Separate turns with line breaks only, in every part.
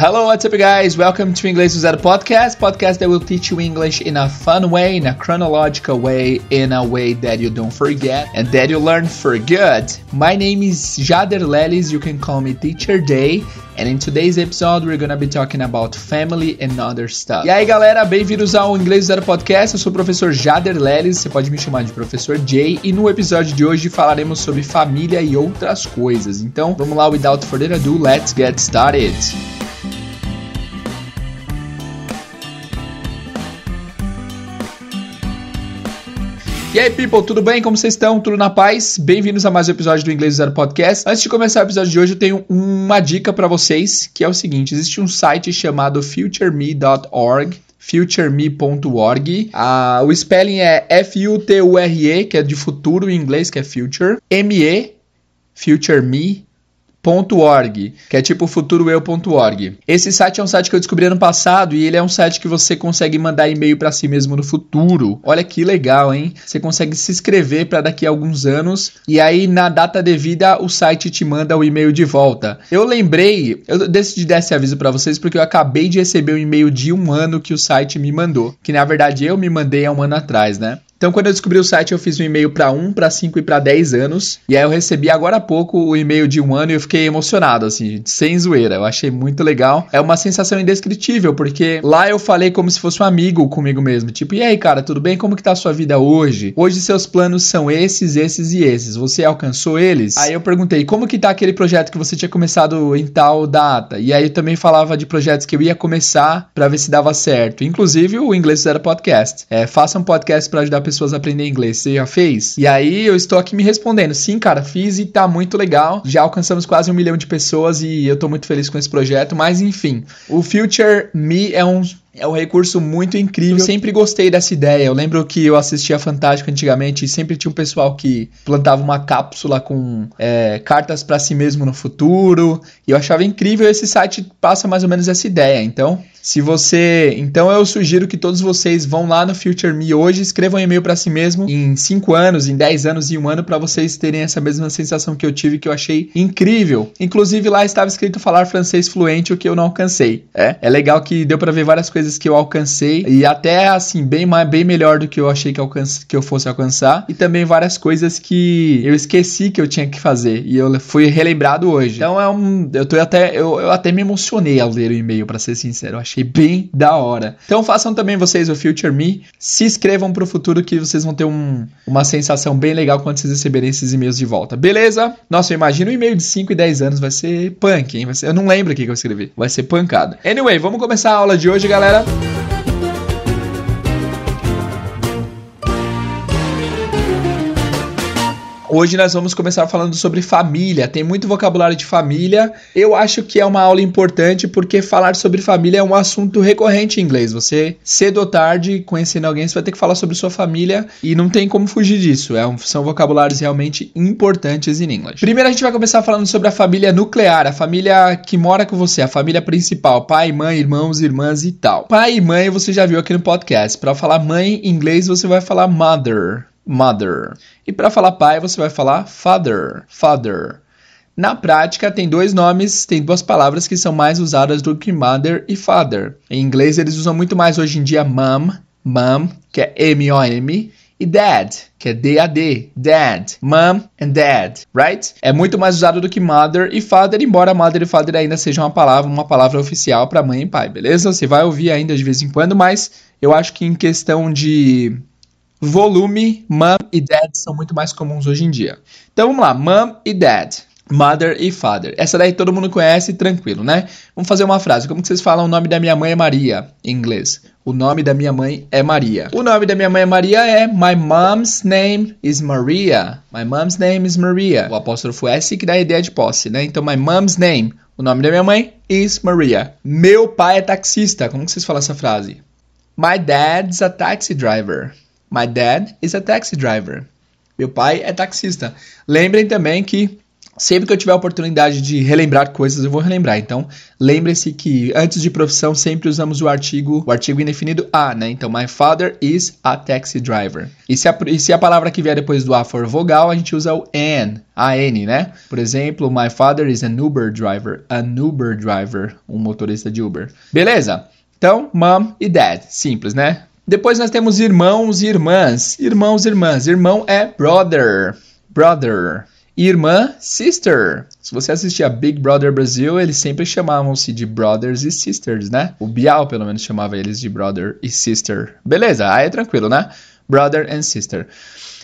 Hello, what's up, guys? Welcome to English Zero podcast, podcast that will teach you English in a fun way, in a chronological way, in a way that you don't forget and that you learn for good. My name is Jader Lelis. You can call me Teacher Day. And in today's episode, we're gonna be talking about family and other stuff. E aí, galera, bem-vindos ao Inglês Zero Podcast. Eu sou o professor Jader Lelis, você pode me chamar de professor Jay. E no episódio de hoje falaremos sobre família e outras coisas. Então, vamos lá, without further ado, let's get started. E aí, people, tudo bem? Como vocês estão? Tudo na paz? Bem-vindos a mais um episódio do Inglês Zero Podcast. Antes de começar o episódio de hoje, eu tenho uma dica para vocês, que é o seguinte: existe um site chamado futureme.org futureme.org. Ah, o spelling é F-U-T-U-R-E, que é de futuro em inglês, que é future. M-E, futureme .org, que é tipo futuroeu.org. Esse site é um site que eu descobri ano passado e ele é um site que você consegue mandar e-mail para si mesmo no futuro. Olha que legal, hein? Você consegue se inscrever para daqui a alguns anos e aí na data devida o site te manda o e-mail de volta. Eu lembrei, eu decidi dar esse aviso para vocês porque eu acabei de receber um e-mail de um ano que o site me mandou, que na verdade eu me mandei há um ano atrás, né? Então, quando eu descobri o site, eu fiz um e-mail para 1, para 5 e para 10 anos. E aí eu recebi agora há pouco o e-mail de um ano e eu fiquei emocionado, assim, sem zoeira. Eu achei muito legal. É uma sensação indescritível, porque lá eu falei como se fosse um amigo comigo mesmo. Tipo, e aí, cara, tudo bem? Como que tá a sua vida hoje? Hoje seus planos são esses, esses e esses. Você alcançou eles? Aí eu perguntei, como que tá aquele projeto que você tinha começado em tal data? E aí eu também falava de projetos que eu ia começar para ver se dava certo. Inclusive o Inglês Zero Podcast. É, faça um podcast para ajudar pessoas a aprender inglês. Você já fez? E aí eu estou aqui me respondendo. Sim, cara, fiz e tá muito legal. Já alcançamos quase um milhão de pessoas e eu tô muito feliz com esse projeto. Mas enfim, o Future Me é um é um recurso muito incrível. Eu sempre gostei dessa ideia. Eu lembro que eu assistia Fantástico antigamente e sempre tinha um pessoal que plantava uma cápsula com é, cartas para si mesmo no futuro. E eu achava incrível. Esse site passa mais ou menos essa ideia. Então, se você. Então, eu sugiro que todos vocês vão lá no Future Me hoje, escrevam um e-mail para si mesmo em 5 anos, em 10 anos e um ano, para vocês terem essa mesma sensação que eu tive, que eu achei incrível. Inclusive, lá estava escrito falar francês fluente, o que eu não alcancei. É, é legal que deu para ver várias coisas coisas que eu alcancei e até assim bem bem melhor do que eu achei que, alcance, que eu fosse alcançar e também várias coisas que eu esqueci que eu tinha que fazer e eu fui relembrado hoje. Então é um eu tô até eu, eu até me emocionei ao ler o e-mail para ser sincero, eu achei bem da hora. Então façam também vocês o Future Me, se inscrevam pro futuro que vocês vão ter um, uma sensação bem legal quando vocês receberem esses e-mails de volta. Beleza? Nossa, eu imagino um e-mail de 5 e 10 anos vai ser punk, hein? Vai ser, eu não lembro o que eu escrevi. Vai ser pancada. Anyway, vamos começar a aula de hoje, galera. galera. Hoje nós vamos começar falando sobre família. Tem muito vocabulário de família. Eu acho que é uma aula importante porque falar sobre família é um assunto recorrente em inglês. Você, cedo ou tarde, conhecendo alguém, você vai ter que falar sobre sua família e não tem como fugir disso. É um, são vocabulários realmente importantes em inglês. Primeiro a gente vai começar falando sobre a família nuclear, a família que mora com você, a família principal, pai, mãe, irmãos, irmãs e tal. Pai e mãe você já viu aqui no podcast. Para falar mãe em inglês você vai falar mother mother. E para falar pai, você vai falar father, father. Na prática, tem dois nomes, tem duas palavras que são mais usadas do que mother e father. Em inglês, eles usam muito mais hoje em dia mom, mom, que é M-O-M, e dad, que é D-A-D, dad, mom and dad, right? É muito mais usado do que mother e father, embora mother e father ainda sejam uma palavra, uma palavra oficial para mãe e pai, beleza? Você vai ouvir ainda de vez em quando, mas eu acho que em questão de volume, mom e dad são muito mais comuns hoje em dia. Então vamos lá, mom e dad. Mother e father. Essa daí todo mundo conhece, tranquilo, né? Vamos fazer uma frase. Como que vocês falam o nome da minha mãe é Maria em inglês? O nome da minha mãe é Maria. O nome da minha mãe é Maria é My mom's name is Maria. My mom's name is Maria. O apóstrofo S que dá a ideia de posse, né? Então my mom's name, o nome da minha mãe is Maria. Meu pai é taxista. Como que vocês falam essa frase? My dad's a taxi driver. My dad is a taxi driver. Meu pai é taxista. Lembrem também que Sempre que eu tiver a oportunidade de relembrar coisas, eu vou relembrar. Então, lembre-se que antes de profissão sempre usamos o artigo, o artigo indefinido a, né? Então, my father is a taxi driver. E se a, e se a palavra que vier depois do a for vogal, a gente usa o an, a n, né? Por exemplo, my father is an Uber driver, an Uber driver, um motorista de Uber. Beleza? Então, mom e dad, simples, né? Depois nós temos irmãos e irmãs. Irmãos e irmãs. Irmão é brother, brother irmã, sister. Se você assistir a Big Brother Brasil, eles sempre chamavam-se de brothers e sisters, né? O Bial, pelo menos, chamava eles de brother e sister. Beleza, aí é tranquilo, né? Brother and sister.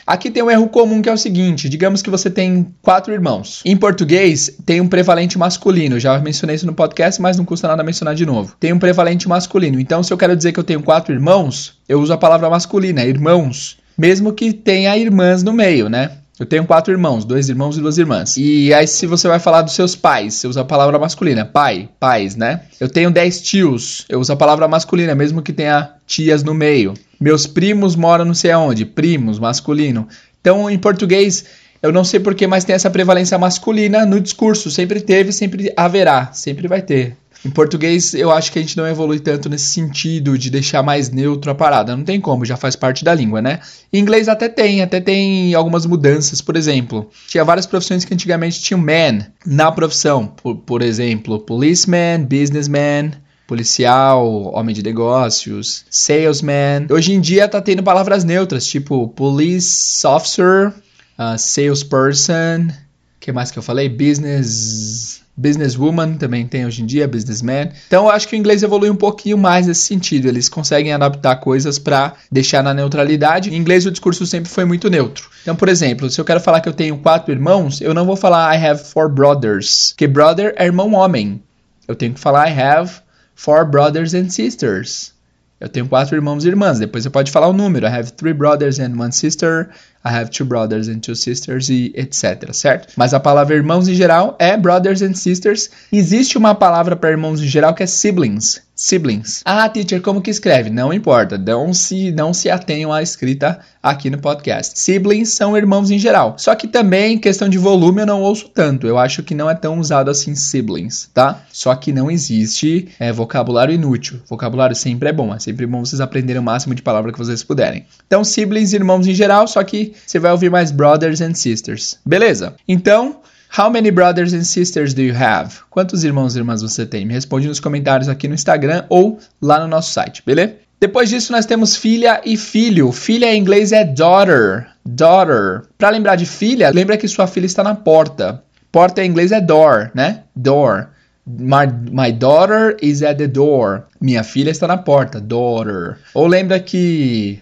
Aqui tem um erro comum que é o seguinte: digamos que você tem quatro irmãos. Em português, tem um prevalente masculino. Já mencionei isso no podcast, mas não custa nada mencionar de novo. Tem um prevalente masculino. Então, se eu quero dizer que eu tenho quatro irmãos, eu uso a palavra masculina, irmãos. Mesmo que tenha irmãs no meio, né? Eu tenho quatro irmãos, dois irmãos e duas irmãs. E aí, se você vai falar dos seus pais, você usa a palavra masculina, pai, pais, né? Eu tenho dez tios, eu uso a palavra masculina, mesmo que tenha tias no meio. Meus primos moram não sei aonde, primos, masculino. Então, em português, eu não sei porquê, mas tem essa prevalência masculina no discurso. Sempre teve, sempre haverá, sempre vai ter. Em português, eu acho que a gente não evolui tanto nesse sentido de deixar mais neutro a parada. Não tem como, já faz parte da língua, né? Em inglês até tem, até tem algumas mudanças. Por exemplo, tinha várias profissões que antigamente tinham man na profissão. Por, por exemplo, policeman, businessman, policial, homem de negócios, salesman. Hoje em dia tá tendo palavras neutras, tipo police officer, uh, salesperson, que mais que eu falei? Business businesswoman também tem hoje em dia, businessman. Então eu acho que o inglês evolui um pouquinho mais nesse sentido. Eles conseguem adaptar coisas para deixar na neutralidade. Em inglês o discurso sempre foi muito neutro. Então, por exemplo, se eu quero falar que eu tenho quatro irmãos, eu não vou falar I have four brothers, porque brother é irmão homem. Eu tenho que falar I have four brothers and sisters. Eu tenho quatro irmãos e irmãs. Depois você pode falar o número. I have three brothers and one sister. I have two brothers and two sisters e etc, certo? Mas a palavra irmãos em geral é brothers and sisters. Existe uma palavra para irmãos em geral que é siblings. Siblings. Ah, teacher, como que escreve? Não importa. Não se, não se atenham à escrita aqui no podcast. Siblings são irmãos em geral. Só que também, questão de volume, eu não ouço tanto. Eu acho que não é tão usado assim siblings, tá? Só que não existe é, vocabulário inútil. Vocabulário sempre é bom. É sempre bom vocês aprenderem o máximo de palavra que vocês puderem. Então, siblings, irmãos em geral, só que você vai ouvir mais brothers and sisters. Beleza? Então, How many brothers and sisters do you have? Quantos irmãos e irmãs você tem? Me responde nos comentários aqui no Instagram ou lá no nosso site, beleza? Depois disso, nós temos filha e filho. Filha em inglês é daughter. Daughter. Para lembrar de filha, lembra que sua filha está na porta. Porta em inglês é door, né? Door. My, my daughter is at the door. Minha filha está na porta. Daughter. Ou lembra que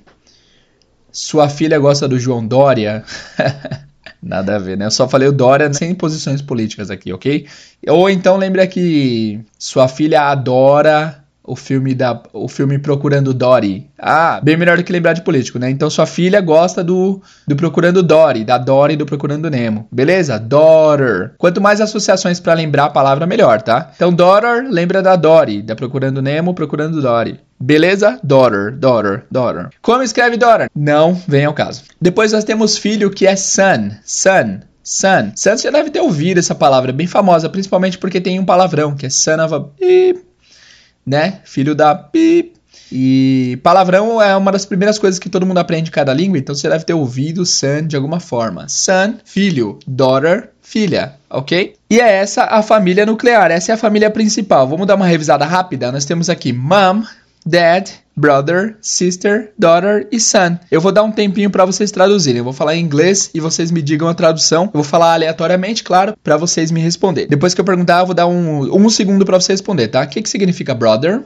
sua filha gosta do João Dória. Nada a ver, né? Eu só falei o Dória sem posições políticas aqui, ok? Ou então lembra que sua filha adora o filme da o filme Procurando Dory. Ah, bem melhor do que lembrar de político, né? Então sua filha gosta do, do Procurando Dory, da Dory do Procurando Nemo. Beleza? Daughter. Quanto mais associações para lembrar a palavra, melhor, tá? Então daughter lembra da Dory, da Procurando Nemo, Procurando Dory. Beleza? Daughter, daughter, daughter. Como escreve daughter? Não vem ao caso. Depois nós temos filho que é son, son. Son. Son, você deve ter ouvido essa palavra, bem famosa, principalmente porque tem um palavrão, que é son of a né? Filho da beep. E palavrão é uma das primeiras coisas que todo mundo aprende em cada língua, então você deve ter ouvido son de alguma forma. Son, filho. Daughter, filha, ok? E é essa a família nuclear, essa é a família principal. Vamos dar uma revisada rápida? Nós temos aqui mom, dad, brother, sister, daughter e son. Eu vou dar um tempinho para vocês traduzirem. Eu vou falar em inglês e vocês me digam a tradução. Eu vou falar aleatoriamente, claro, para vocês me responder. Depois que eu perguntar, eu vou dar um, um segundo para você responder, tá? O que, que significa brother?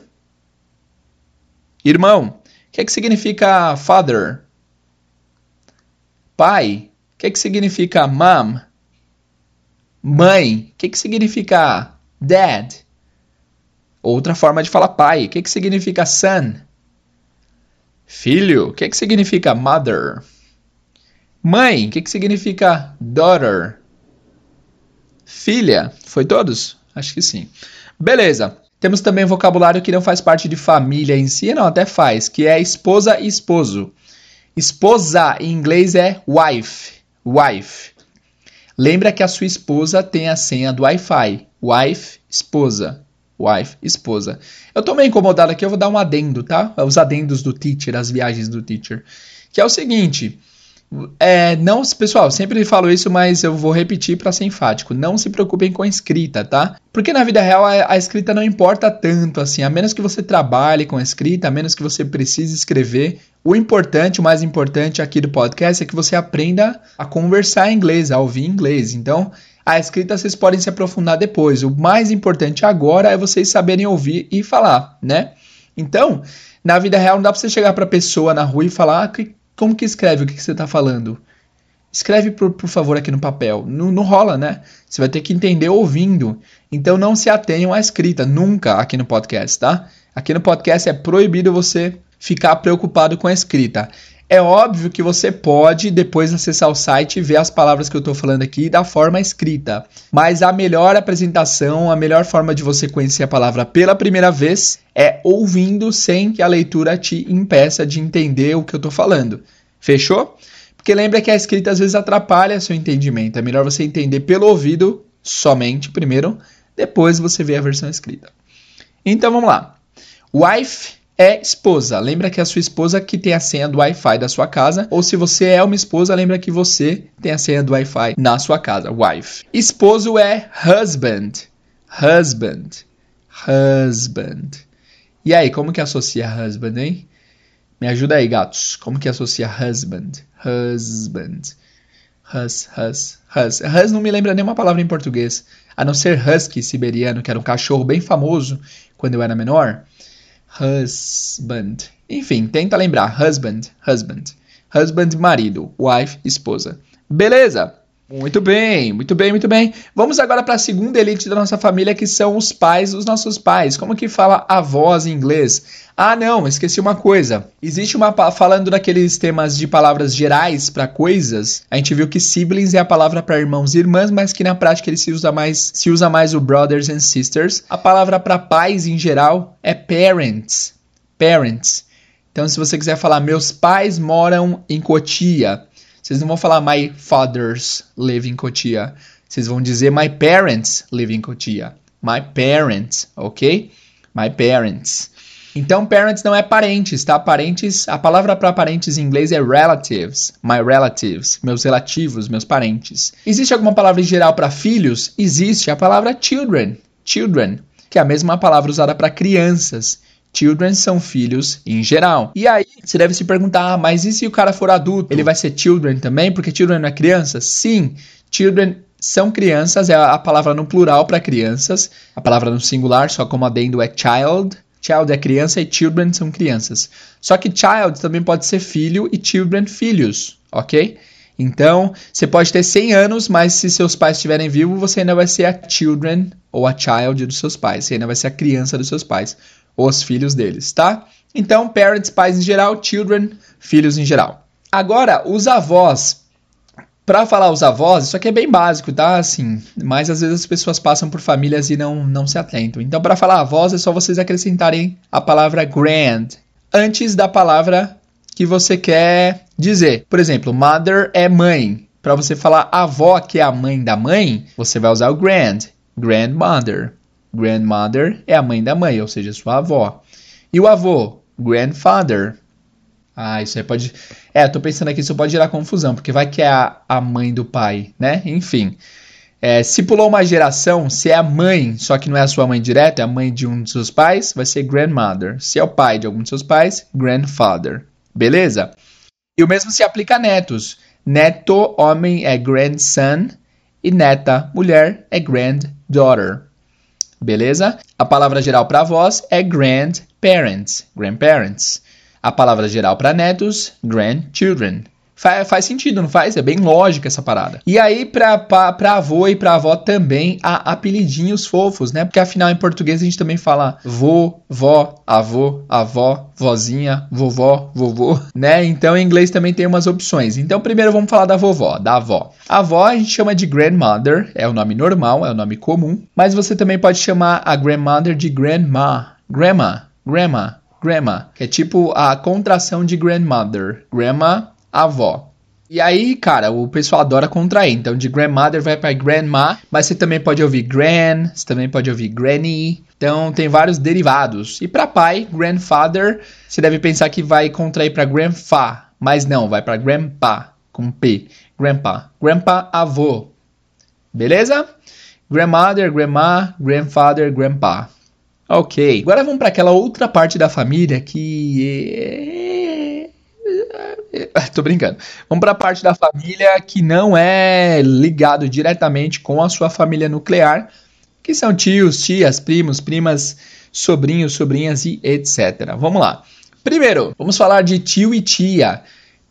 Irmão. O que, que significa father? Pai. O que, que significa mom? Mãe. O que, que significa dad? Outra forma de falar pai. O que, que significa son? Filho. O que, que significa mother? Mãe. O que, que significa daughter? Filha. Foi todos? Acho que sim. Beleza. Temos também vocabulário que não faz parte de família em si, não, até faz, que é esposa e esposo. Esposa em inglês é wife. Wife. Lembra que a sua esposa tem a senha do Wi-Fi. Wife, esposa. Wife, esposa. Eu tô meio incomodado aqui, eu vou dar um adendo, tá? Os adendos do teacher, as viagens do teacher. Que é o seguinte. É, não, pessoal, sempre falo isso, mas eu vou repetir para ser enfático. Não se preocupem com a escrita, tá? Porque na vida real a, a, escrita não importa tanto assim. A menos que você trabalhe com a escrita, a menos que você precise escrever. O importante, o mais importante aqui do podcast é que você aprenda a conversar em inglês, a ouvir inglês. Então, a escrita vocês podem se aprofundar depois. O mais importante agora é vocês saberem ouvir e falar, né? Então, na vida real não dá pra você chegar pra pessoa na rua e falar ah, que como que escreve o que, que você está falando? Escreve, por, por favor, aqui no papel. Não, não rola, né? Você vai ter que entender ouvindo. Então não se atenham à escrita, nunca aqui no podcast, tá? Aqui no podcast é proibido você ficar preocupado com a escrita. É óbvio que você pode depois acessar o site e ver as palavras que eu estou falando aqui da forma escrita. Mas a melhor apresentação, a melhor forma de você conhecer a palavra pela primeira vez é ouvindo sem que a leitura te impeça de entender o que eu estou falando. Fechou? Porque lembra que a escrita às vezes atrapalha seu entendimento. É melhor você entender pelo ouvido somente primeiro, depois você vê a versão escrita. Então vamos lá. Wife é esposa. Lembra que é a sua esposa que tem a senha do Wi-Fi da sua casa. Ou se você é uma esposa, lembra que você tem a senha do Wi-Fi na sua casa. Wife. Esposo é husband. Husband. Husband. E aí, como que associa husband, hein? Me ajuda aí, gatos. Como que associa husband? Husband. Hus, hus, hus. Hus não me lembra nenhuma palavra em português. A não ser husky siberiano, que era um cachorro bem famoso quando eu era menor husband. Enfim, tenta lembrar. Husband, husband. Husband, marido. Wife, esposa. Beleza? Muito bem, muito bem, muito bem. Vamos agora para a segunda elite da nossa família, que são os pais dos nossos pais. Como que fala avós em inglês? Ah, não, esqueci uma coisa. Existe uma falando daqueles temas de palavras gerais para coisas. A gente viu que siblings é a palavra para irmãos e irmãs, mas que na prática ele se usa mais, se usa mais o brothers and sisters. A palavra para pais em geral é parents. Parents. Então, se você quiser falar meus pais moram em Cotia, vocês não vão falar my fathers live in Cotia. Vocês vão dizer my parents live in Cotia. My parents, ok? My parents. Então, parents não é parentes, tá? Parentes, a palavra para parentes em inglês é relatives. My relatives, meus relativos, meus parentes. Existe alguma palavra em geral para filhos? Existe a palavra children. Children, que é a mesma palavra usada para crianças. Children são filhos em geral. E aí, você deve se perguntar, ah, mas e se o cara for adulto? Ele vai ser children também? Porque children não é criança? Sim, children são crianças, é a palavra no plural para crianças. A palavra no singular, só como adendo, é child. Child é criança e children são crianças. Só que child também pode ser filho e children filhos, ok? Então, você pode ter 100 anos, mas se seus pais estiverem vivos, você ainda vai ser a children ou a child dos seus pais. Você ainda vai ser a criança dos seus pais os filhos deles, tá? Então, parents, pais em geral, children, filhos em geral. Agora, os avós. Para falar os avós, isso aqui é bem básico, tá? Assim, mas às vezes as pessoas passam por famílias e não, não se atentam. Então, para falar avós, é só vocês acrescentarem a palavra grand antes da palavra que você quer dizer. Por exemplo, mother é mãe. Para você falar avó, que é a mãe da mãe, você vai usar o grand, grandmother. Grandmother é a mãe da mãe, ou seja, sua avó. E o avô? Grandfather. Ah, isso aí pode. É, tô pensando aqui, isso pode gerar confusão, porque vai que é a, a mãe do pai, né? Enfim. É, se pulou uma geração, se é a mãe, só que não é a sua mãe direta, é a mãe de um dos seus pais, vai ser grandmother. Se é o pai de algum dos seus pais, grandfather. Beleza? E o mesmo se aplica a netos. Neto, homem, é grandson. E neta, mulher, é granddaughter. Beleza? A palavra geral para avós é grandparents, grandparents. A palavra geral para netos, grandchildren. Faz, faz sentido, não faz? É bem lógica essa parada. E aí, pra, pra avô e pra avó também há apelidinhos fofos, né? Porque afinal em português a gente também fala vô, vó, avô, avó, vozinha, vovó, vovô, né? Então em inglês também tem umas opções. Então primeiro vamos falar da vovó, da avó. A avó a gente chama de grandmother, é o nome normal, é o nome comum. Mas você também pode chamar a grandmother de grandma, grandma, grandma, grandma, que é tipo a contração de grandmother. Grandma avó. E aí, cara, o pessoal adora contrair. Então, de grandmother vai para grandma, mas você também pode ouvir gran, você também pode ouvir granny. Então, tem vários derivados. E para pai, grandfather, você deve pensar que vai contrair para grandfa, mas não, vai para grandpa, com P. Grandpa. Grandpa, avô. Beleza? Grandmother, grandma, grandfather, grandpa. Ok. Agora vamos para aquela outra parte da família que é... Tô brincando. Vamos para a parte da família que não é ligado diretamente com a sua família nuclear, que são tios, tias, primos, primas, sobrinhos, sobrinhas e etc. Vamos lá. Primeiro, vamos falar de tio e tia.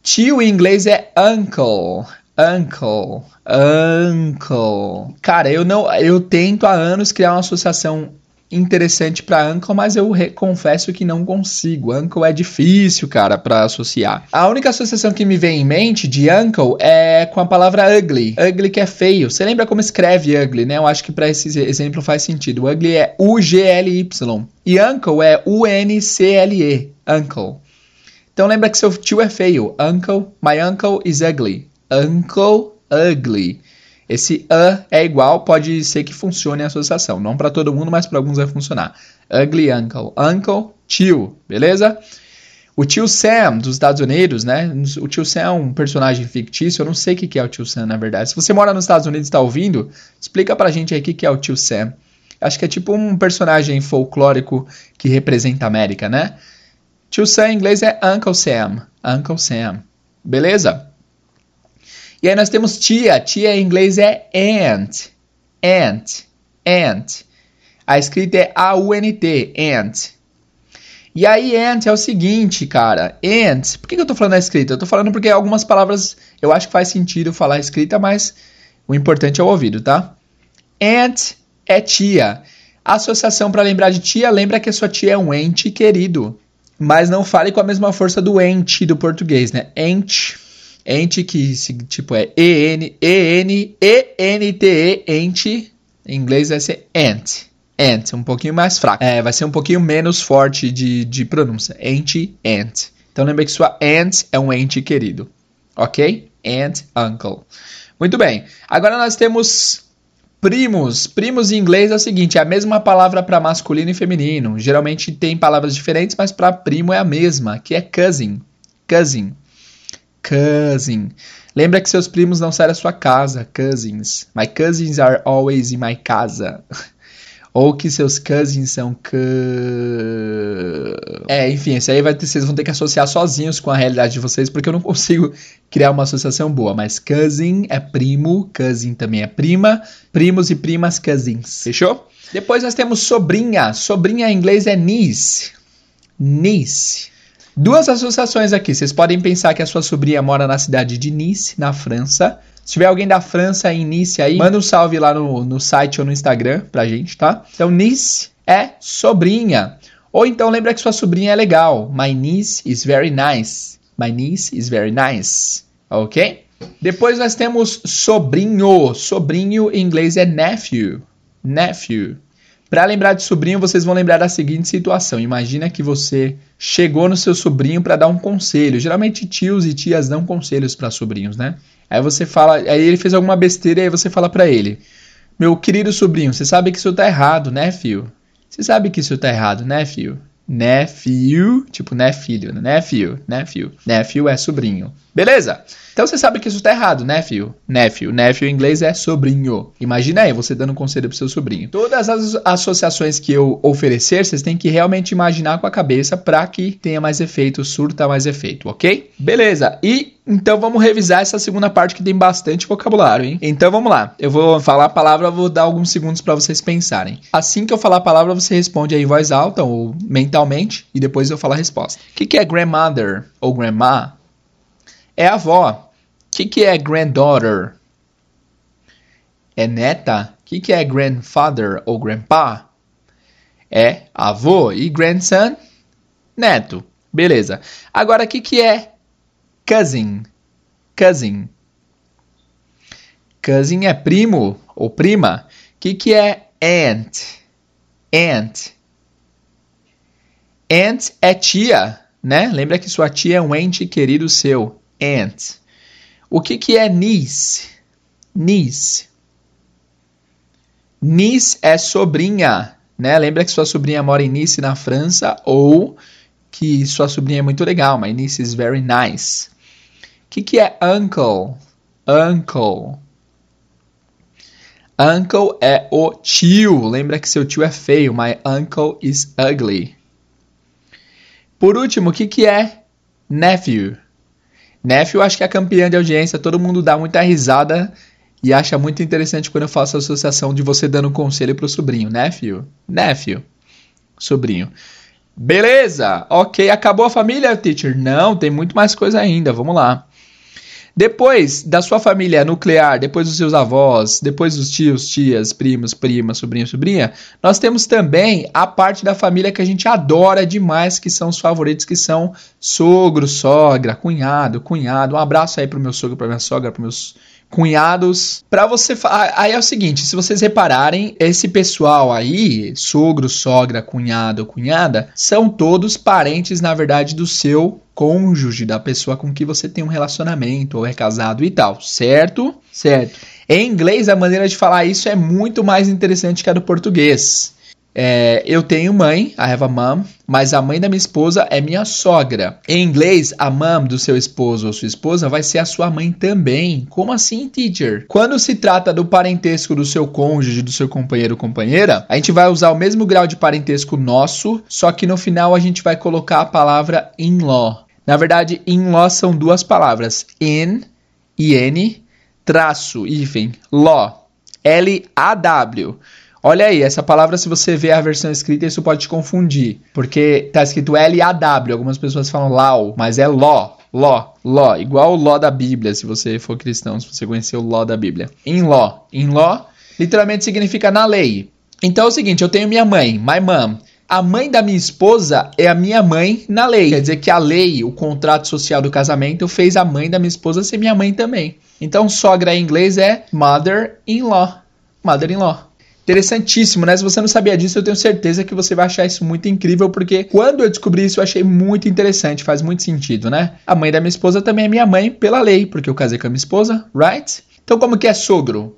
Tio em inglês é uncle. Uncle. Uncle. Cara, eu não, eu tento há anos criar uma associação interessante para uncle, mas eu confesso que não consigo. Uncle é difícil, cara, para associar. A única associação que me vem em mente de uncle é com a palavra ugly. Ugly que é feio. Você lembra como escreve ugly, né? Eu acho que para esse exemplo faz sentido. ugly é U G L Y e uncle é U N C L E. Uncle. Então lembra que seu tio é feio. Uncle, my uncle is ugly. Uncle ugly. Esse a é igual, pode ser que funcione a associação. Não para todo mundo, mas para alguns vai funcionar. Ugly uncle. Uncle, tio, beleza? O tio Sam dos Estados Unidos, né? O tio Sam é um personagem fictício. Eu não sei o que é o tio Sam, na verdade. Se você mora nos Estados Unidos e está ouvindo, explica pra gente aí o que é o tio Sam. Acho que é tipo um personagem folclórico que representa a América, né? Tio Sam em inglês é Uncle Sam. Uncle Sam. Beleza? E aí nós temos tia. Tia em inglês é aunt. Aunt. Aunt. A escrita é A-U-N-T. Aunt. E aí, aunt é o seguinte, cara. Aunt. Por que, que eu tô falando a escrita? Eu tô falando porque algumas palavras eu acho que faz sentido falar escrita, mas o importante é o ouvido, tá? Aunt é tia. Associação para lembrar de tia, lembra que a sua tia é um ente querido. Mas não fale com a mesma força do ente do português, né? Ente ente que tipo é E-N, E-N, E-N-T-E, em inglês vai ser ant. Ant, um pouquinho mais fraco. É, vai ser um pouquinho menos forte de, de pronúncia. Ente, ant. Então lembre que sua ant é um ente querido. Ok? Aunt, uncle. Muito bem. Agora nós temos primos. Primos em inglês é o seguinte, é a mesma palavra para masculino e feminino. Geralmente tem palavras diferentes, mas para primo é a mesma, que é cousin. Cousin cousin. Lembra que seus primos não saem da sua casa, cousins. My cousins are always in my casa. Ou que seus cousins são c... É, enfim, isso aí vai ter, vocês vão ter que associar sozinhos com a realidade de vocês, porque eu não consigo criar uma associação boa. Mas cousin é primo, cousin também é prima, primos e primas cousins. Fechou? Depois nós temos sobrinha. Sobrinha em inglês é niece. Niece. Duas associações aqui. Vocês podem pensar que a sua sobrinha mora na cidade de Nice, na França. Se tiver alguém da França em Nice aí, manda um salve lá no, no site ou no Instagram pra gente, tá? Então, Nice é sobrinha. Ou então lembra que sua sobrinha é legal. My niece is very nice. My niece is very nice. Ok? Depois nós temos sobrinho. Sobrinho em inglês é nephew. Nephew. Para lembrar de sobrinho, vocês vão lembrar da seguinte situação. Imagina que você chegou no seu sobrinho para dar um conselho. Geralmente tios e tias dão conselhos para sobrinhos, né? Aí você fala, aí ele fez alguma besteira e aí você fala para ele: "Meu querido sobrinho, você sabe que isso tá errado, né, filho? Você sabe que isso tá errado, né, filho? Nephew, tipo, né, filho, né, nephew, nephew. Nephew é sobrinho. Beleza? Então você sabe que isso tá errado, nephew. Nephew. Nephew em inglês é sobrinho. Imagina aí, você dando um conselho pro seu sobrinho. Todas as associações que eu oferecer, vocês têm que realmente imaginar com a cabeça para que tenha mais efeito, surta mais efeito, ok? Beleza. E então vamos revisar essa segunda parte que tem bastante vocabulário, hein? Então vamos lá. Eu vou falar a palavra, vou dar alguns segundos para vocês pensarem. Assim que eu falar a palavra, você responde aí em voz alta ou mentalmente e depois eu falo a resposta. O que, que é grandmother ou grandma? É avó. O que, que é granddaughter? É neta. O que, que é grandfather ou grandpa? É avô. E grandson? Neto. Beleza. Agora, o que, que é cousin, cousin. Cousin é primo ou prima. O que, que é aunt? Aunt. Aunt é tia, né? Lembra que sua tia é um ente querido seu. Aunt. O que, que é niece? Niece. Niece é sobrinha, né? Lembra que sua sobrinha mora em Nice, na França, ou que sua sobrinha é muito legal, my niece is very nice. Que, que é uncle? Uncle. Uncle é o tio. Lembra que seu tio é feio. My uncle is ugly. Por último, o que, que é nephew? Nephew acho que é campeã de audiência. Todo mundo dá muita risada e acha muito interessante quando eu faço a associação de você dando conselho pro sobrinho. Nephew? Nephew. Sobrinho. Beleza, ok. Acabou a família, teacher? Não, tem muito mais coisa ainda. Vamos lá. Depois da sua família nuclear, depois dos seus avós, depois dos tios, tias, primos, primas, sobrinho, sobrinha, nós temos também a parte da família que a gente adora demais, que são os favoritos, que são sogro, sogra, cunhado, cunhado. Um abraço aí pro meu sogro, pra minha sogra, pros meus cunhados. Para você, aí é o seguinte, se vocês repararem, esse pessoal aí, sogro, sogra, cunhado, cunhada, são todos parentes na verdade do seu cônjuge, da pessoa com que você tem um relacionamento ou é casado e tal, certo? Certo. Em inglês, a maneira de falar isso é muito mais interessante que a do português. É, eu tenho mãe, I have a mom, mas a mãe da minha esposa é minha sogra. Em inglês, a mom do seu esposo ou sua esposa vai ser a sua mãe também. Como assim, teacher? Quando se trata do parentesco do seu cônjuge, do seu companheiro ou companheira, a gente vai usar o mesmo grau de parentesco nosso, só que no final a gente vai colocar a palavra in-law. Na verdade, in-law são duas palavras, in, in, traço, hífen, law, L-A-W. Olha aí, essa palavra, se você ver a versão escrita, isso pode te confundir. Porque tá escrito L-A-W. Algumas pessoas falam Lau, mas é Ló. Ló, Ló. Igual o Ló da Bíblia, se você for cristão, se você conhecer o Ló da Bíblia. In Ló. In Ló literalmente significa na lei. Então é o seguinte, eu tenho minha mãe, my mom. A mãe da minha esposa é a minha mãe na lei. Quer dizer que a lei, o contrato social do casamento, fez a mãe da minha esposa ser minha mãe também. Então, sogra em inglês é mother-in-law. Mother-in-law. Interessantíssimo, né? Se você não sabia disso, eu tenho certeza que você vai achar isso muito incrível, porque quando eu descobri isso, eu achei muito interessante, faz muito sentido, né? A mãe da minha esposa também é minha mãe pela lei, porque eu casei com a minha esposa, right? Então, como que é sogro?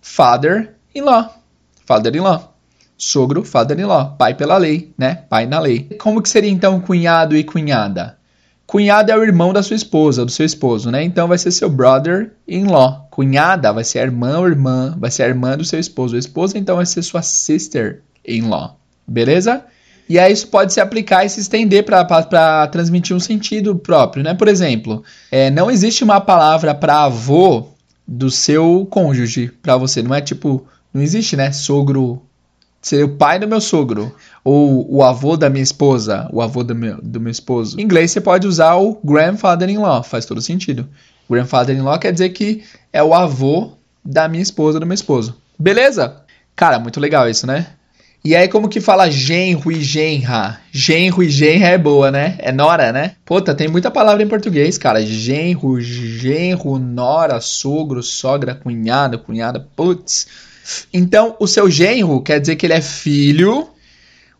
Father-in-law. Father-in-law. Sogro, father-in-law. Pai pela lei, né? Pai na lei. Como que seria então cunhado e cunhada? Cunhado é o irmão da sua esposa, do seu esposo, né? Então vai ser seu brother-in-law. Cunhada vai ser a irmã ou irmã, vai ser a irmã do seu esposo ou esposa, então vai ser sua sister-in-law. Beleza? E aí isso pode se aplicar e se estender para transmitir um sentido próprio, né? Por exemplo, é, não existe uma palavra para avô do seu cônjuge para você. Não é tipo, não existe, né? Sogro ser o pai do meu sogro, ou o avô da minha esposa, o avô do meu, do meu esposo. Em inglês você pode usar o grandfather-in-law, faz todo sentido. Grandfather-in-law quer dizer que é o avô da minha esposa, do meu esposo. Beleza? Cara, muito legal isso, né? E aí, como que fala genro e genra? Genro e genra é boa, né? É nora, né? Puta, tem muita palavra em português, cara. Genro, genro, nora, sogro, sogra, cunhado, cunhada. Putz. Então, o seu genro quer dizer que ele é filho.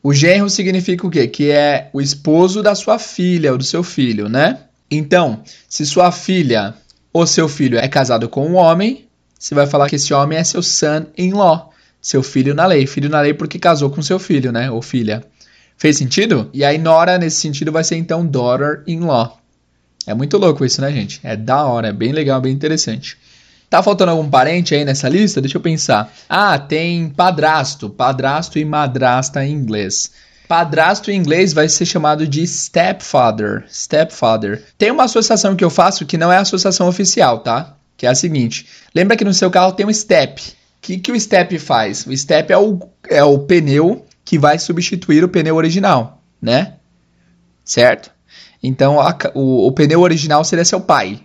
O genro significa o quê? Que é o esposo da sua filha ou do seu filho, né? Então, se sua filha ou seu filho é casado com um homem, você vai falar que esse homem é seu son-in-law, seu filho na lei. Filho na lei porque casou com seu filho, né? Ou filha. Fez sentido? E aí, nora, nesse sentido, vai ser então daughter-in-law. É muito louco isso, né, gente? É da hora, é bem legal, bem interessante. Tá faltando algum parente aí nessa lista? Deixa eu pensar. Ah, tem padrasto, padrasto e madrasta em inglês. Padrasto em inglês vai ser chamado de stepfather. Stepfather. Tem uma associação que eu faço que não é associação oficial, tá? Que é a seguinte: lembra que no seu carro tem um step. O que, que o step faz? O step é o, é o pneu que vai substituir o pneu original, né? Certo? Então a, o, o pneu original seria seu pai.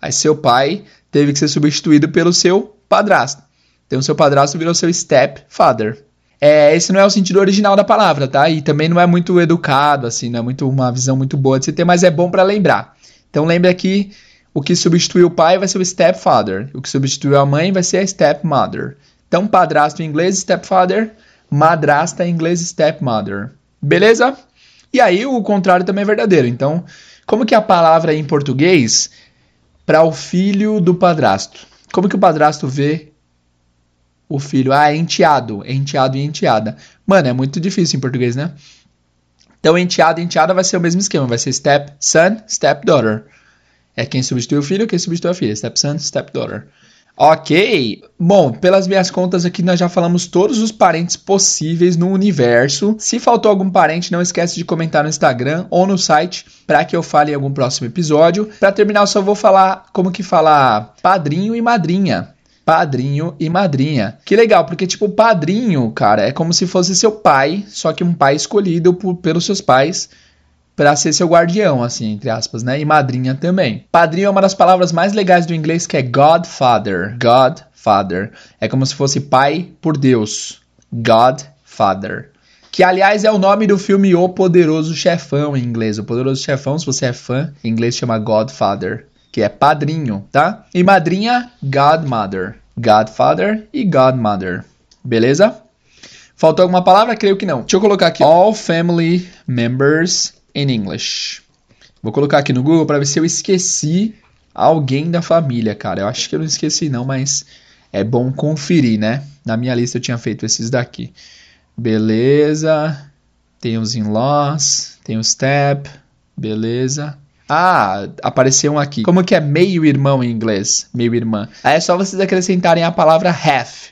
Aí seu pai teve que ser substituído pelo seu padrasto. Então, seu padrasto virou seu stepfather. É, esse não é o sentido original da palavra, tá? E também não é muito educado, assim, não é muito uma visão muito boa de se ter, mas é bom para lembrar. Então, lembra que o que substitui o pai vai ser o stepfather, o que substitui a mãe vai ser a stepmother. Então, padrasto em inglês, stepfather, madrasta em inglês, stepmother. Beleza? E aí, o contrário também é verdadeiro. Então, Como que a palavra em português para o filho do padrasto? Como que o padrasto vê o filho? Ah, é enteado, é enteado e enteada. Mano, é muito difícil em português, né? Então, enteado e enteada vai ser o mesmo esquema, vai ser step son, step daughter. É quem substitui o filho, quem substitui a filha. Step son, step daughter. Ok. Bom, pelas minhas contas aqui, nós já falamos todos os parentes possíveis no universo. Se faltou algum parente, não esquece de comentar no Instagram ou no site para que eu fale em algum próximo episódio. Para terminar, eu só vou falar como que falar padrinho e madrinha. Padrinho e madrinha. Que legal, porque tipo, padrinho, cara, é como se fosse seu pai, só que um pai escolhido por, pelos seus pais para ser seu guardião, assim, entre aspas, né? E madrinha também. Padrinho é uma das palavras mais legais do inglês que é Godfather. Godfather. É como se fosse pai por Deus. Godfather. Que, aliás, é o nome do filme O Poderoso Chefão em inglês. O Poderoso Chefão, se você é fã, em inglês chama Godfather. Que é padrinho, tá? E madrinha, Godmother. Godfather e Godmother. Beleza? Faltou alguma palavra? Creio que não. Deixa eu colocar aqui. All family members in English. Vou colocar aqui no Google para ver se eu esqueci alguém da família, cara. Eu acho que eu não esqueci não, mas é bom conferir, né? Na minha lista eu tinha feito esses daqui. Beleza. Tem os in-laws, tem o step, beleza. Ah, apareceu um aqui. Como que é meio-irmão em inglês? Meio-irmã. Aí é só vocês acrescentarem a palavra half.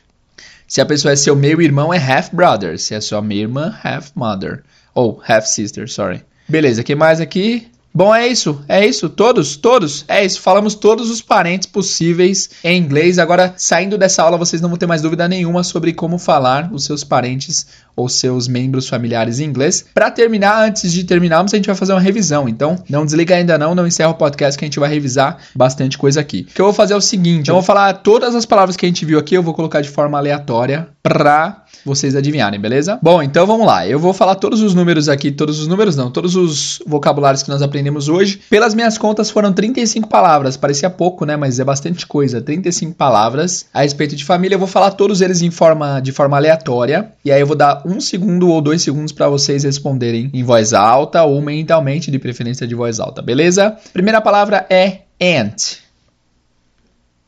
Se a pessoa é seu meio-irmão, é half-brother. Se é sua meia-irmã, half-mother. Ou half-sister, sorry. Beleza, que mais aqui? Bom, é isso, é isso, todos, todos, é isso. Falamos todos os parentes possíveis em inglês. Agora, saindo dessa aula, vocês não vão ter mais dúvida nenhuma sobre como falar os seus parentes ou seus membros familiares em inglês. Para terminar, antes de terminarmos, a gente vai fazer uma revisão. Então, não desliga ainda não, não encerra o podcast que a gente vai revisar bastante coisa aqui. O que eu vou fazer é o seguinte, eu vou falar todas as palavras que a gente viu aqui, eu vou colocar de forma aleatória para vocês adivinharem, beleza? Bom, então vamos lá. Eu vou falar todos os números aqui, todos os números não, todos os vocabulários que nós aprendemos hoje. Pelas minhas contas foram 35 palavras, parecia pouco, né, mas é bastante coisa. 35 palavras a respeito de família. Eu vou falar todos eles em forma de forma aleatória e aí eu vou dar um segundo ou dois segundos para vocês responderem em voz alta ou mentalmente, de preferência de voz alta, beleza? Primeira palavra é ant.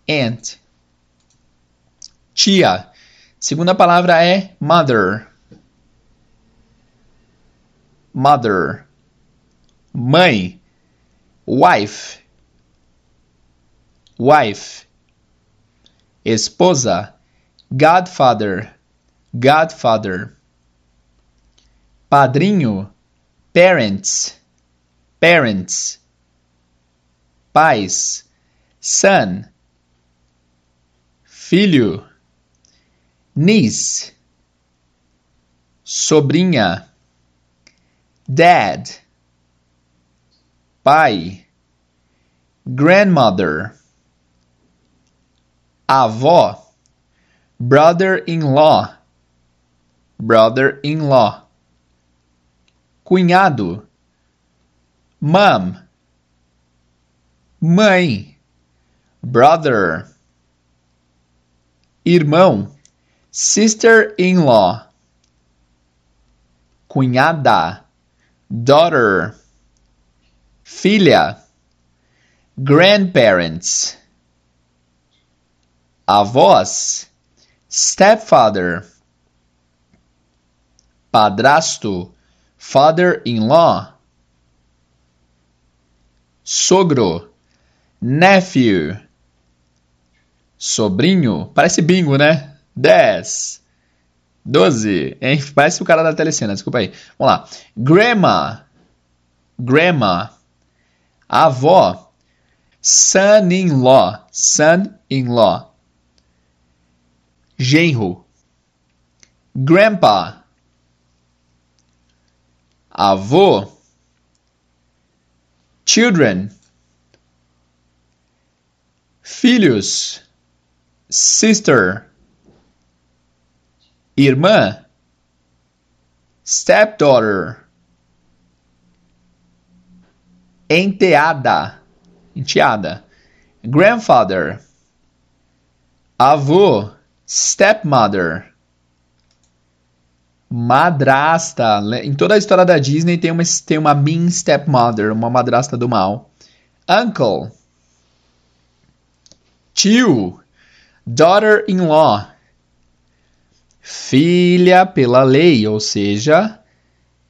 Ant. Tia. Segunda palavra é mother. Mother. Mãe. Wife. Wife. Esposa. Godfather. Godfather. Padrinho. Parents. Parents. Pais. Son. Filho niece, sobrinha, dad, pai, grandmother, avó, brother-in-law, brother-in-law, cunhado, mom, mãe, brother, irmão, sister-in-law, cunhada, daughter, filha, grandparents, avós, stepfather, padrasto, father-in-law, sogro, nephew, sobrinho, parece bingo, né? 10, 12, hein? Parece o cara da telecena, desculpa aí. Vamos lá. Grandma, grandma, avó, son-in-law, son-in-law, genro, grandpa, avô, children, filhos, sister, irmã, stepdaughter, enteada, enteada, grandfather, avô, stepmother, Madrasta. Em toda a história da Disney tem uma, tem uma mean stepmother, uma madrasta do mal. Uncle. Tio. Daughter-in-law. Filha pela lei, ou seja,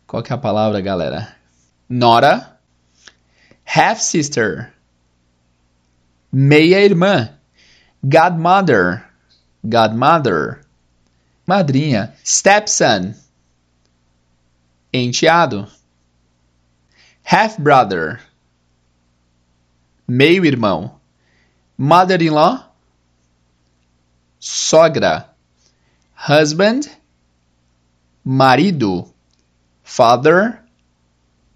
qual que é a palavra, galera? Nora. Half-sister. Meia-irmã. Godmother. Godmother madrinha, stepson, enteado, half-brother, meio-irmão, mother-in-law, sogra, husband, marido, father,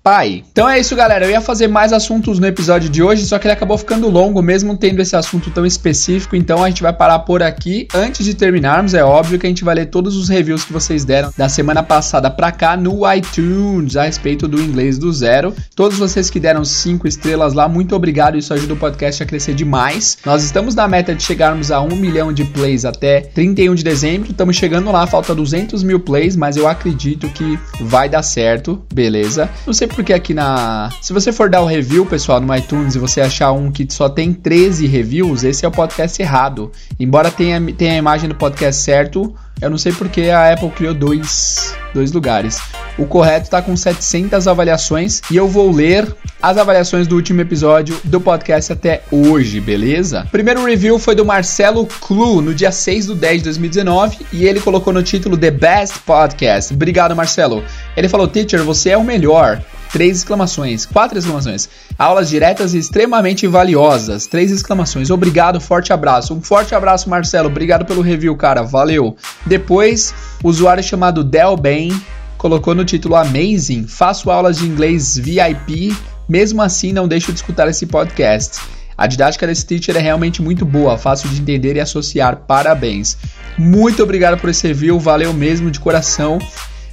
pai. Então é isso, galera. Eu ia fazer mais assuntos no episódio de hoje, só que ele acabou ficando longo, mesmo tendo esse assunto tão específico. Então a gente vai parar por aqui. Antes de terminarmos, é óbvio que a gente vai ler todos os reviews que vocês deram da semana passada pra cá no iTunes a respeito do inglês do zero. Todos vocês que deram cinco estrelas lá, muito obrigado. Isso ajuda o podcast a crescer demais. Nós estamos na meta de chegarmos a um milhão de plays até 31 de dezembro. Estamos chegando lá, falta 200 mil plays, mas eu acredito que vai dar certo, beleza? Não sei porque aqui na. Se você for dar o review, pessoal, no iTunes e você achar um que só tem 13 reviews, esse é o podcast errado. Embora tenha, tenha a imagem do podcast certo, eu não sei porque a Apple criou dois, dois lugares. O correto está com 700 avaliações e eu vou ler as avaliações do último episódio do podcast até hoje, beleza? Primeiro review foi do Marcelo Clu no dia 6 do 10 de 2019 e ele colocou no título The Best Podcast. Obrigado, Marcelo. Ele falou: Teacher, você é o melhor. Três exclamações, quatro exclamações. Aulas diretas e extremamente valiosas. Três exclamações. Obrigado, forte abraço. Um forte abraço, Marcelo. Obrigado pelo review, cara. Valeu. Depois, usuário chamado Del Ben colocou no título Amazing. Faço aulas de inglês VIP. Mesmo assim, não deixo de escutar esse podcast. A didática desse teacher é realmente muito boa, fácil de entender e associar. Parabéns. Muito obrigado por esse review, valeu mesmo de coração.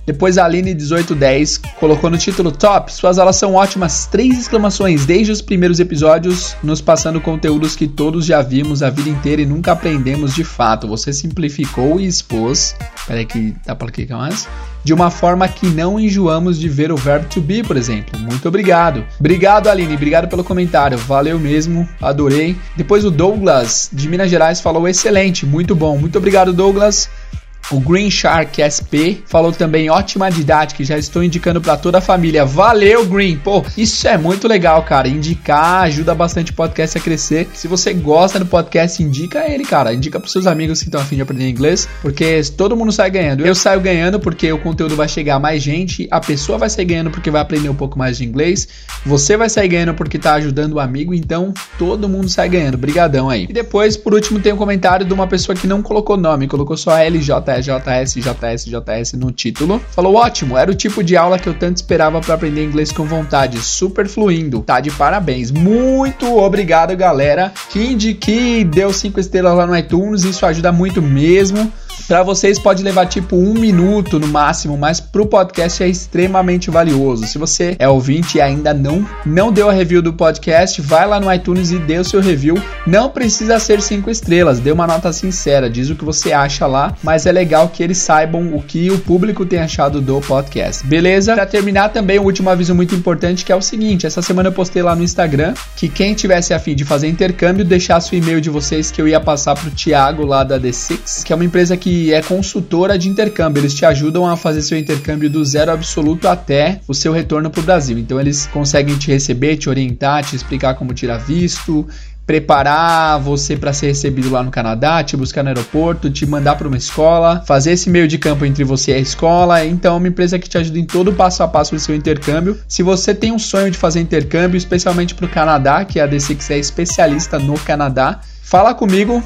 Depois a Aline1810 colocou no título Top, suas aulas são ótimas, três exclamações, desde os primeiros episódios, nos passando conteúdos que todos já vimos a vida inteira e nunca aprendemos de fato. Você simplificou e expôs. Peraí que dá para clicar mais. De uma forma que não enjoamos de ver o verbo to be, por exemplo. Muito obrigado. Obrigado, Aline. Obrigado pelo comentário. Valeu mesmo. Adorei. Depois o Douglas, de Minas Gerais, falou excelente. Muito bom. Muito obrigado, Douglas. O Green Shark SP falou também ótima didática, já estou indicando para toda a família. Valeu, Green. Pô, isso é muito legal, cara. Indicar ajuda bastante o podcast a crescer. Se você gosta do podcast, indica ele, cara. Indica para seus amigos que estão afim de aprender inglês, porque todo mundo sai ganhando. Eu saio ganhando porque o conteúdo vai chegar a mais gente, a pessoa vai sair ganhando porque vai aprender um pouco mais de inglês, você vai sair ganhando porque tá ajudando o amigo, então todo mundo sai ganhando. Brigadão aí. E depois, por último, tem um comentário de uma pessoa que não colocou nome, colocou só LJ JS, JS, JS no título. Falou: ótimo, era o tipo de aula que eu tanto esperava para aprender inglês com vontade, super fluindo. Tá de parabéns. Muito obrigado, galera. Que deu 5 estrelas lá no iTunes, isso ajuda muito mesmo. Para vocês pode levar tipo um minuto no máximo, mas pro podcast é extremamente valioso. Se você é ouvinte e ainda não não deu a review do podcast, vai lá no iTunes e dê o seu review. Não precisa ser cinco estrelas, dê uma nota sincera, diz o que você acha lá, mas é legal que eles saibam o que o público tem achado do podcast. Beleza? Para terminar também um último aviso muito importante que é o seguinte, essa semana eu postei lá no Instagram que quem tivesse a fim de fazer intercâmbio deixasse o e-mail de vocês que eu ia passar pro Thiago lá da D6, que é uma empresa que é consultora de intercâmbio. Eles te ajudam a fazer seu intercâmbio do zero absoluto até o seu retorno para o Brasil. Então eles conseguem te receber, te orientar, te explicar como tirar visto, preparar você para ser recebido lá no Canadá, te buscar no aeroporto, te mandar para uma escola, fazer esse meio de campo entre você e a escola. Então, é uma empresa que te ajuda em todo o passo a passo do seu intercâmbio. Se você tem um sonho de fazer intercâmbio, especialmente para o Canadá, que a D6 é especialista no Canadá, fala comigo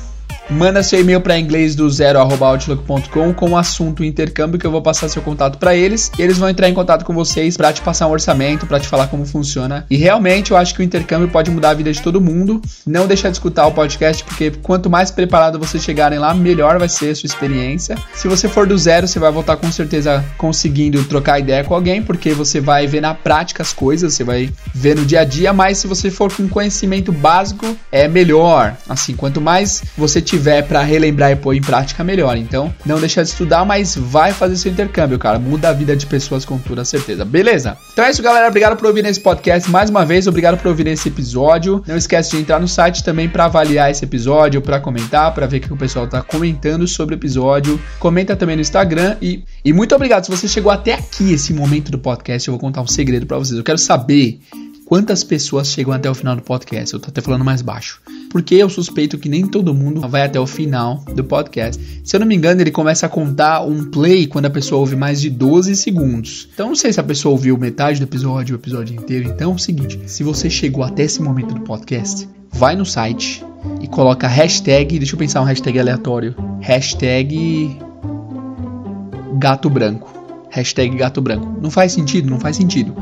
Manda seu e-mail para inglês do zero@outlook.com com o assunto intercâmbio que eu vou passar seu contato para eles. E eles vão entrar em contato com vocês para te passar um orçamento, para te falar como funciona. E realmente eu acho que o intercâmbio pode mudar a vida de todo mundo. Não deixa de escutar o podcast porque quanto mais preparado vocês chegarem lá, melhor vai ser a sua experiência. Se você for do zero, você vai voltar com certeza conseguindo trocar ideia com alguém, porque você vai ver na prática as coisas, você vai ver no dia a dia, mas se você for com conhecimento básico, é melhor. Assim, quanto mais tiver para relembrar e pôr em prática, melhor. Então, não deixa de estudar, mas vai fazer seu intercâmbio, cara. Muda a vida de pessoas com toda certeza. Beleza? Então é isso, galera. Obrigado por ouvir esse podcast. Mais uma vez, obrigado por ouvir esse episódio. Não esquece de entrar no site também para avaliar esse episódio, para comentar, para ver o que o pessoal tá comentando sobre o episódio. Comenta também no Instagram e, e muito obrigado. Se você chegou até aqui, esse momento do podcast, eu vou contar um segredo para vocês. Eu quero saber quantas pessoas chegam até o final do podcast. Eu tô até falando mais baixo. Porque eu suspeito que nem todo mundo vai até o final do podcast. Se eu não me engano, ele começa a contar um play quando a pessoa ouve mais de 12 segundos. Então não sei se a pessoa ouviu metade do episódio, o episódio inteiro. Então é o seguinte: se você chegou até esse momento do podcast, vai no site e coloca hashtag. Deixa eu pensar um hashtag aleatório. Hashtag gato branco. Hashtag gato branco. Não faz sentido? Não faz sentido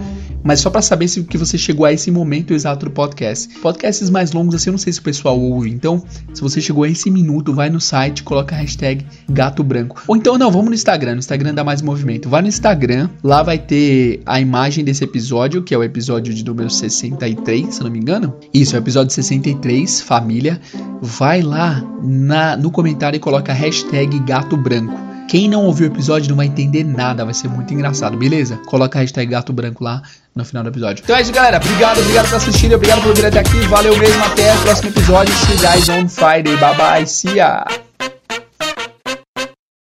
mas só para saber se que você chegou a esse momento exato do podcast. Podcasts mais longos assim, eu não sei se o pessoal ouve. Então, se você chegou a esse minuto, vai no site, coloca a hashtag gato branco. Ou então, não, vamos no Instagram. No Instagram dá mais movimento. Vai no Instagram, lá vai ter a imagem desse episódio, que é o episódio de número 63, se não me engano. Isso, é o episódio 63, família. Vai lá na, no comentário e coloca a hashtag gato branco. Quem não ouviu o episódio não vai entender nada, vai ser muito engraçado, beleza? Coloca a hashtag gato branco lá no final do episódio. Então é isso, galera. Obrigado, obrigado por assistir, obrigado por vir até aqui. Valeu mesmo, até o próximo episódio. See you guys on Friday. Bye bye, see ya!